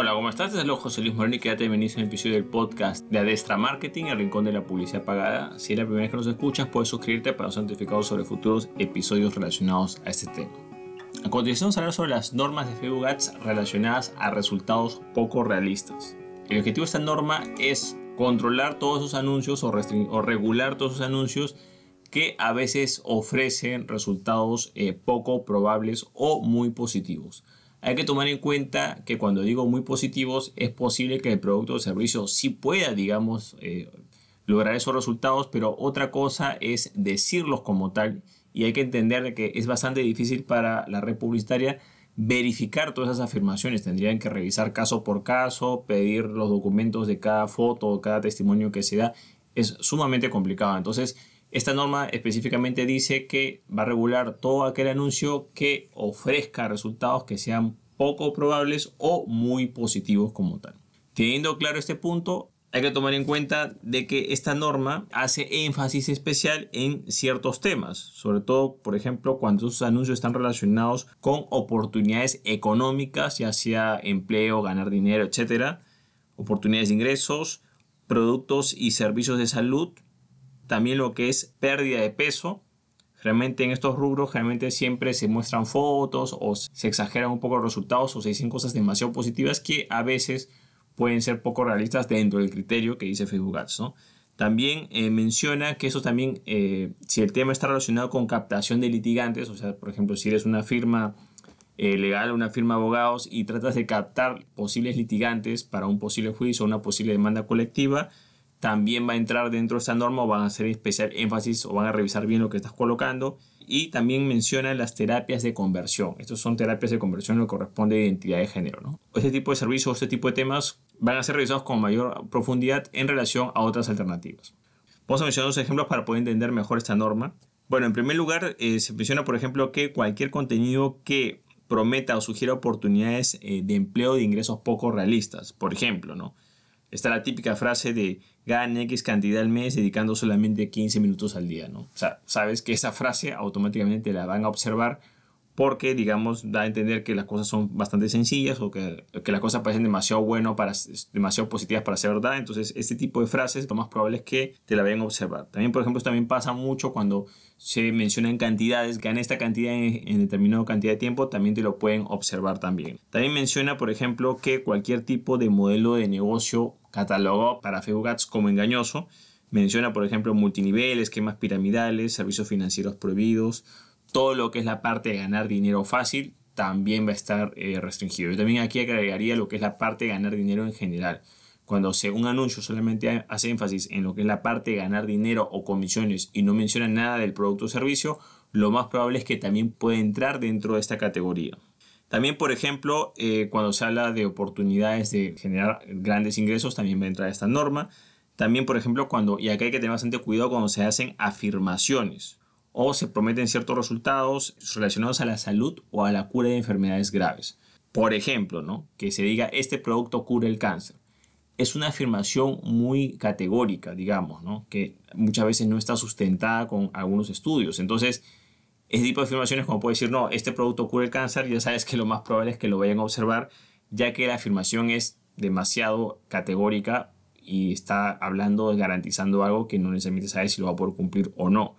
Hola, ¿cómo estás? Desde luego José Luis Moreno y quédate bienvenido a un episodio del podcast de Adestra Marketing, el rincón de la publicidad pagada. Si es la primera vez que nos escuchas, puedes suscribirte para ser notificado sobre futuros episodios relacionados a este tema. A continuación, vamos a hablar sobre las normas de Facebook Ads relacionadas a resultados poco realistas. El objetivo de esta norma es controlar todos esos anuncios o, o regular todos esos anuncios que a veces ofrecen resultados eh, poco probables o muy positivos. Hay que tomar en cuenta que cuando digo muy positivos es posible que el producto o servicio sí pueda, digamos, eh, lograr esos resultados, pero otra cosa es decirlos como tal y hay que entender que es bastante difícil para la red publicitaria verificar todas esas afirmaciones. Tendrían que revisar caso por caso, pedir los documentos de cada foto cada testimonio que se da. Es sumamente complicado. Entonces, esta norma específicamente dice que va a regular todo aquel anuncio que ofrezca resultados que sean poco probables o muy positivos como tal. Teniendo claro este punto, hay que tomar en cuenta de que esta norma hace énfasis especial en ciertos temas, sobre todo, por ejemplo, cuando esos anuncios están relacionados con oportunidades económicas, ya sea empleo, ganar dinero, etcétera, oportunidades de ingresos, productos y servicios de salud, también lo que es pérdida de peso. Realmente en estos rubros generalmente siempre se muestran fotos o se exageran un poco los resultados o se dicen cosas demasiado positivas que a veces pueden ser poco realistas dentro del criterio que dice Facebook Ads. También eh, menciona que eso también, eh, si el tema está relacionado con captación de litigantes, o sea, por ejemplo, si eres una firma eh, legal, una firma de abogados y tratas de captar posibles litigantes para un posible juicio o una posible demanda colectiva, también va a entrar dentro de esta norma o van a hacer especial énfasis o van a revisar bien lo que estás colocando. Y también menciona las terapias de conversión. Estos son terapias de conversión lo que corresponde a identidad de género. ¿no? Este tipo de servicios, este tipo de temas van a ser revisados con mayor profundidad en relación a otras alternativas. Vamos a mencionar dos ejemplos para poder entender mejor esta norma. Bueno, en primer lugar, eh, se menciona, por ejemplo, que cualquier contenido que prometa o sugiera oportunidades eh, de empleo de ingresos poco realistas, por ejemplo, ¿no? Está la típica frase de gane X cantidad al mes dedicando solamente 15 minutos al día, ¿no? O sea, sabes que esa frase automáticamente la van a observar porque, digamos, da a entender que las cosas son bastante sencillas o que, que las cosas parecen demasiado bueno para, demasiado positivas para ser verdad. Entonces, este tipo de frases lo más probable es que te la vayan a observar. También, por ejemplo, también pasa mucho cuando se mencionan cantidades, gana esta cantidad en, en determinada cantidad de tiempo, también te lo pueden observar también. También menciona, por ejemplo, que cualquier tipo de modelo de negocio catalogado para Ads como engañoso. Menciona, por ejemplo, multinivel, esquemas piramidales, servicios financieros prohibidos, todo lo que es la parte de ganar dinero fácil también va a estar eh, restringido. Yo también aquí agregaría lo que es la parte de ganar dinero en general. Cuando un anuncio solamente hace énfasis en lo que es la parte de ganar dinero o comisiones y no menciona nada del producto o servicio, lo más probable es que también pueda entrar dentro de esta categoría. También, por ejemplo, eh, cuando se habla de oportunidades de generar grandes ingresos, también va a entrar esta norma. También, por ejemplo, cuando, y acá hay que tener bastante cuidado cuando se hacen afirmaciones o se prometen ciertos resultados relacionados a la salud o a la cura de enfermedades graves. Por ejemplo, ¿no? que se diga este producto cura el cáncer. Es una afirmación muy categórica, digamos, ¿no? que muchas veces no está sustentada con algunos estudios. Entonces, ese tipo de afirmaciones como puede decir, no, este producto cura el cáncer, ya sabes que lo más probable es que lo vayan a observar, ya que la afirmación es demasiado categórica y está hablando, garantizando algo que no necesariamente sabes si lo va a poder cumplir o no.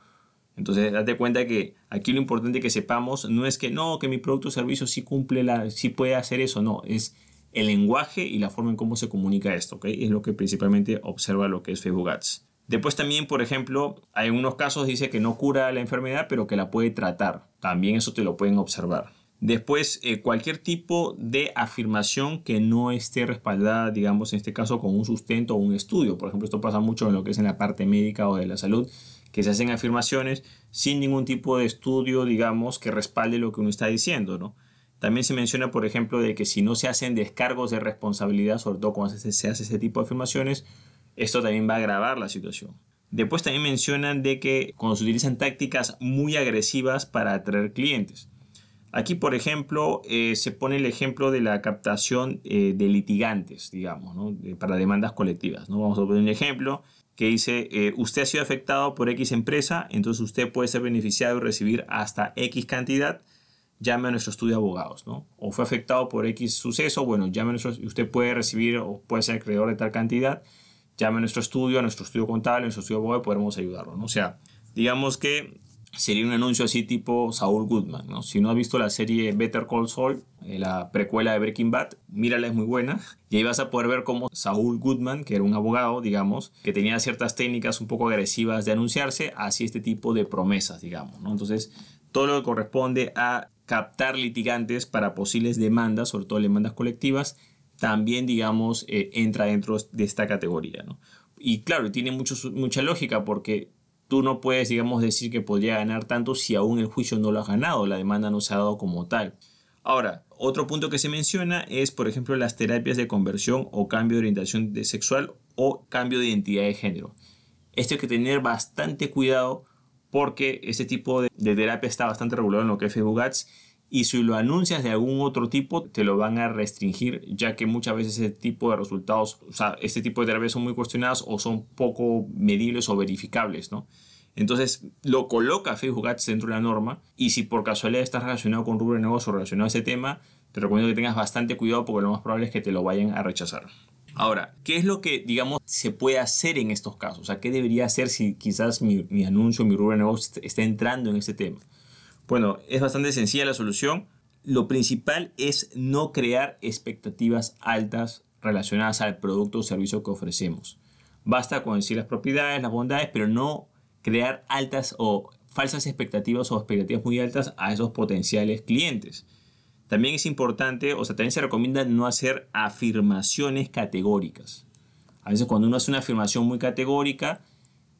Entonces, date cuenta que aquí lo importante que sepamos no es que no, que mi producto o servicio sí cumple la, sí puede hacer eso, no, es el lenguaje y la forma en cómo se comunica esto, ¿ok? Es lo que principalmente observa lo que es Facebook Ads. Después también, por ejemplo, hay unos casos dice que no cura la enfermedad, pero que la puede tratar. También eso te lo pueden observar. Después, eh, cualquier tipo de afirmación que no esté respaldada, digamos, en este caso con un sustento o un estudio. Por ejemplo, esto pasa mucho en lo que es en la parte médica o de la salud, que se hacen afirmaciones sin ningún tipo de estudio, digamos, que respalde lo que uno está diciendo, ¿no? También se menciona, por ejemplo, de que si no se hacen descargos de responsabilidad, sobre todo cuando se hace ese tipo de afirmaciones, esto también va a agravar la situación. Después también mencionan de que cuando se utilizan tácticas muy agresivas para atraer clientes. Aquí, por ejemplo, eh, se pone el ejemplo de la captación eh, de litigantes, digamos, para demandas colectivas. ¿no? Vamos a poner un ejemplo que dice, eh, usted ha sido afectado por X empresa, entonces usted puede ser beneficiado y recibir hasta X cantidad llame a nuestro estudio de abogados, ¿no? O fue afectado por X suceso, bueno, llame a nuestro, usted puede recibir o puede ser acreedor de tal cantidad, llame a nuestro estudio, a nuestro estudio contable, a nuestro estudio abogado podremos ayudarlo, ¿no? O sea, digamos que sería un anuncio así tipo Saul Goodman, ¿no? Si no has visto la serie Better Call Saul, eh, la precuela de Breaking Bad, mírala, es muy buena. Y ahí vas a poder ver cómo Saul Goodman, que era un abogado, digamos, que tenía ciertas técnicas un poco agresivas de anunciarse, hacía este tipo de promesas, digamos, ¿no? Entonces, todo lo que corresponde a captar litigantes para posibles demandas, sobre todo demandas colectivas, también, digamos, eh, entra dentro de esta categoría, ¿no? Y claro, tiene mucho, mucha lógica porque tú no puedes, digamos, decir que podría ganar tanto si aún el juicio no lo has ganado, la demanda no se ha dado como tal. Ahora, otro punto que se menciona es, por ejemplo, las terapias de conversión o cambio de orientación sexual o cambio de identidad de género. Esto hay que tener bastante cuidado porque ese tipo de, terapia está bastante regulado en lo que es Facebook Ads y si lo anuncias de algún otro tipo te lo van a restringir ya que muchas veces ese tipo de resultados, o sea, este tipo de terapias son muy cuestionadas o son poco medibles o verificables, ¿no? Entonces lo coloca Facebook Ads dentro de la norma y si por casualidad estás relacionado con rubro de negocio relacionado a ese tema, te recomiendo que tengas bastante cuidado porque lo más probable es que te lo vayan a rechazar. Ahora, ¿qué es lo que, digamos, se puede hacer en estos casos? O sea, ¿qué debería hacer si quizás mi, mi anuncio, mi rubro de negocio está entrando en este tema? Bueno, es bastante sencilla la solución. Lo principal es no crear expectativas altas relacionadas al producto o servicio que ofrecemos. Basta con decir las propiedades, las bondades, pero no crear altas o falsas expectativas o expectativas muy altas a esos potenciales clientes. También es importante, o sea, también se recomienda no hacer afirmaciones categóricas. A veces cuando uno hace una afirmación muy categórica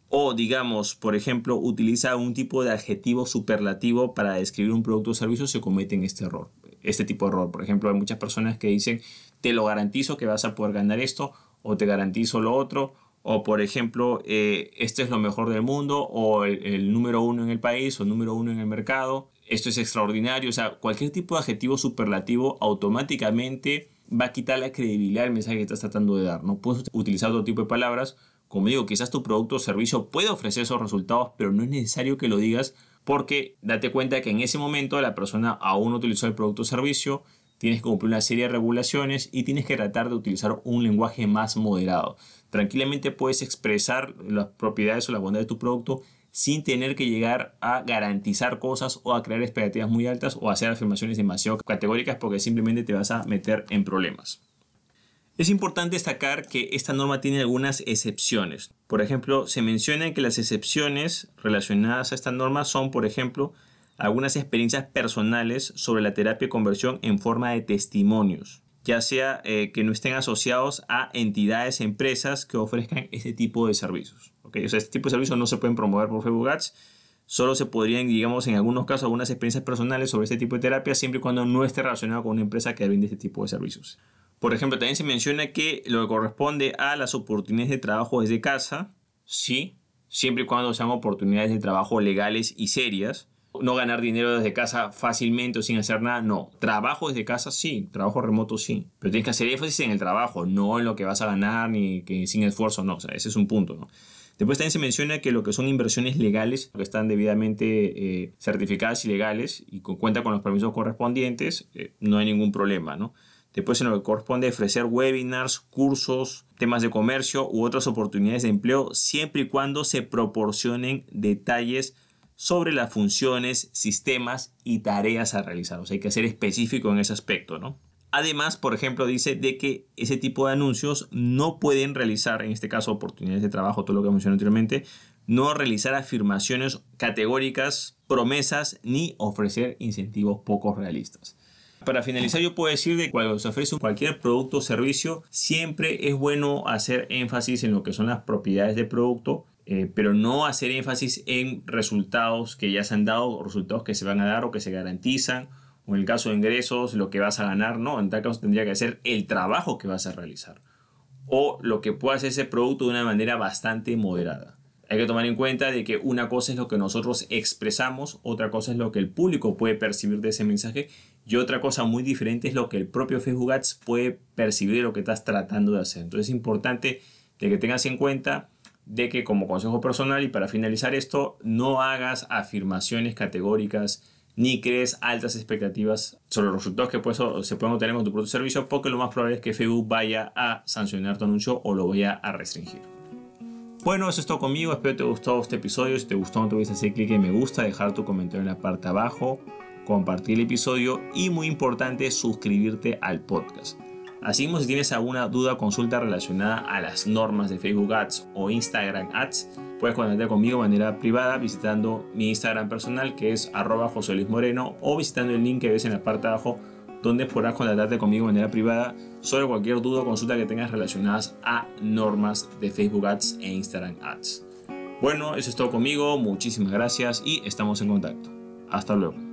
o digamos, por ejemplo, utiliza un tipo de adjetivo superlativo para describir un producto o servicio, se cometen este error. Este tipo de error. Por ejemplo, hay muchas personas que dicen, te lo garantizo que vas a poder ganar esto o te garantizo lo otro o por ejemplo, este es lo mejor del mundo, o el, el, número uno en el país, o el número uno en el mercado, esto es extraordinario, o sea, cualquier tipo de adjetivo superlativo automáticamente va a quitar la credibilidad del mensaje que estás tratando de dar. No puedes utilizar otro tipo de palabras. Como digo, quizás tu producto o servicio puede ofrecer esos resultados, pero no es necesario que lo digas porque date cuenta que en ese momento la persona aún no utilizó el producto o servicio, tienes que cumplir una serie de regulaciones y tienes que tratar de utilizar un lenguaje más moderado. Tranquilamente puedes expresar las propiedades o la bondad de tu producto sin tener que llegar a garantizar cosas o a crear expectativas muy altas o hacer afirmaciones demasiado categóricas porque simplemente te vas a meter en problemas. Es importante destacar que esta norma tiene algunas excepciones. Por ejemplo, se menciona que las excepciones relacionadas a esta norma son, por ejemplo, algunas experiencias personales sobre la terapia de conversión en forma de testimonios, ya sea eh, que no estén asociados a entidades, empresas que ofrezcan este tipo de servicios. ¿okay? O sea, este tipo de servicios no se pueden promover por Facebook Ads, solo se podrían, digamos, en algunos casos, algunas experiencias personales sobre este tipo de terapia, siempre y cuando no esté relacionado con una empresa que vende este tipo de servicios. Por ejemplo, también se menciona que lo que corresponde a las oportunidades de trabajo desde casa, sí, siempre y cuando sean oportunidades de trabajo legales y serias, no ganar dinero desde casa fácilmente o sin hacer nada, no. Trabajo desde casa, sí. Trabajo remoto, sí. Pero tienes que hacer énfasis en el trabajo, no en lo que vas a ganar ni que sin esfuerzo, no. O sea, ese es un punto, ¿no? Después también se menciona que lo que son inversiones legales, que están debidamente eh, certificadas y legales y cuenta con los permisos correspondientes, eh, no hay ningún problema, ¿no? Después en lo que corresponde ofrecer webinars, cursos, temas de comercio u otras oportunidades de empleo, siempre y cuando se proporcionen detalles sobre las funciones, sistemas y tareas a realizar. O sea, hay que ser específico en ese aspecto, ¿no? Además, por ejemplo, dice de que ese tipo de anuncios no pueden realizar, en este caso, oportunidades de trabajo, todo lo que mencioné anteriormente, no realizar afirmaciones categóricas, promesas, ni ofrecer incentivos poco realistas. Para finalizar, yo puedo decir que cuando se ofrece cualquier producto o servicio, siempre es bueno hacer énfasis en lo que son las propiedades del producto, eh, pero no hacer énfasis en resultados que ya se han dado, o resultados que se van a dar o que se garantizan, o en el caso de ingresos, lo que vas a ganar, no, en tal caso tendría que ser el trabajo que vas a realizar, o lo que pueda hacer ese producto de una manera bastante moderada. Hay que tomar en cuenta de que una cosa es lo que nosotros expresamos, otra cosa es lo que el público puede percibir de ese mensaje y otra cosa muy diferente es lo que el propio Facebook Ads puede percibir de lo que estás tratando de hacer. Entonces es importante de que tengas en cuenta de que como consejo personal y para finalizar esto, no hagas afirmaciones categóricas ni crees altas expectativas sobre los resultados que se pueden obtener con tu propio servicio, porque lo más probable es que Facebook vaya a sancionar tu anuncio o lo vaya a restringir. Bueno, eso es todo conmigo. Espero te gustó este episodio. Si te gustó, no te olvides hacer clic en me gusta, dejar tu comentario en la parte abajo, compartir el episodio y, muy importante, suscribirte al podcast. Así como si tienes alguna duda o consulta relacionada a las normas de Facebook Ads o Instagram Ads, puedes contactar conmigo de manera privada visitando mi Instagram personal que es arroba José Luis Moreno o visitando el link que ves en la parte de abajo donde podrás contactarte conmigo de manera privada sobre cualquier duda o consulta que tengas relacionadas a normas de Facebook Ads e Instagram Ads. Bueno, eso es todo conmigo, muchísimas gracias y estamos en contacto. Hasta luego.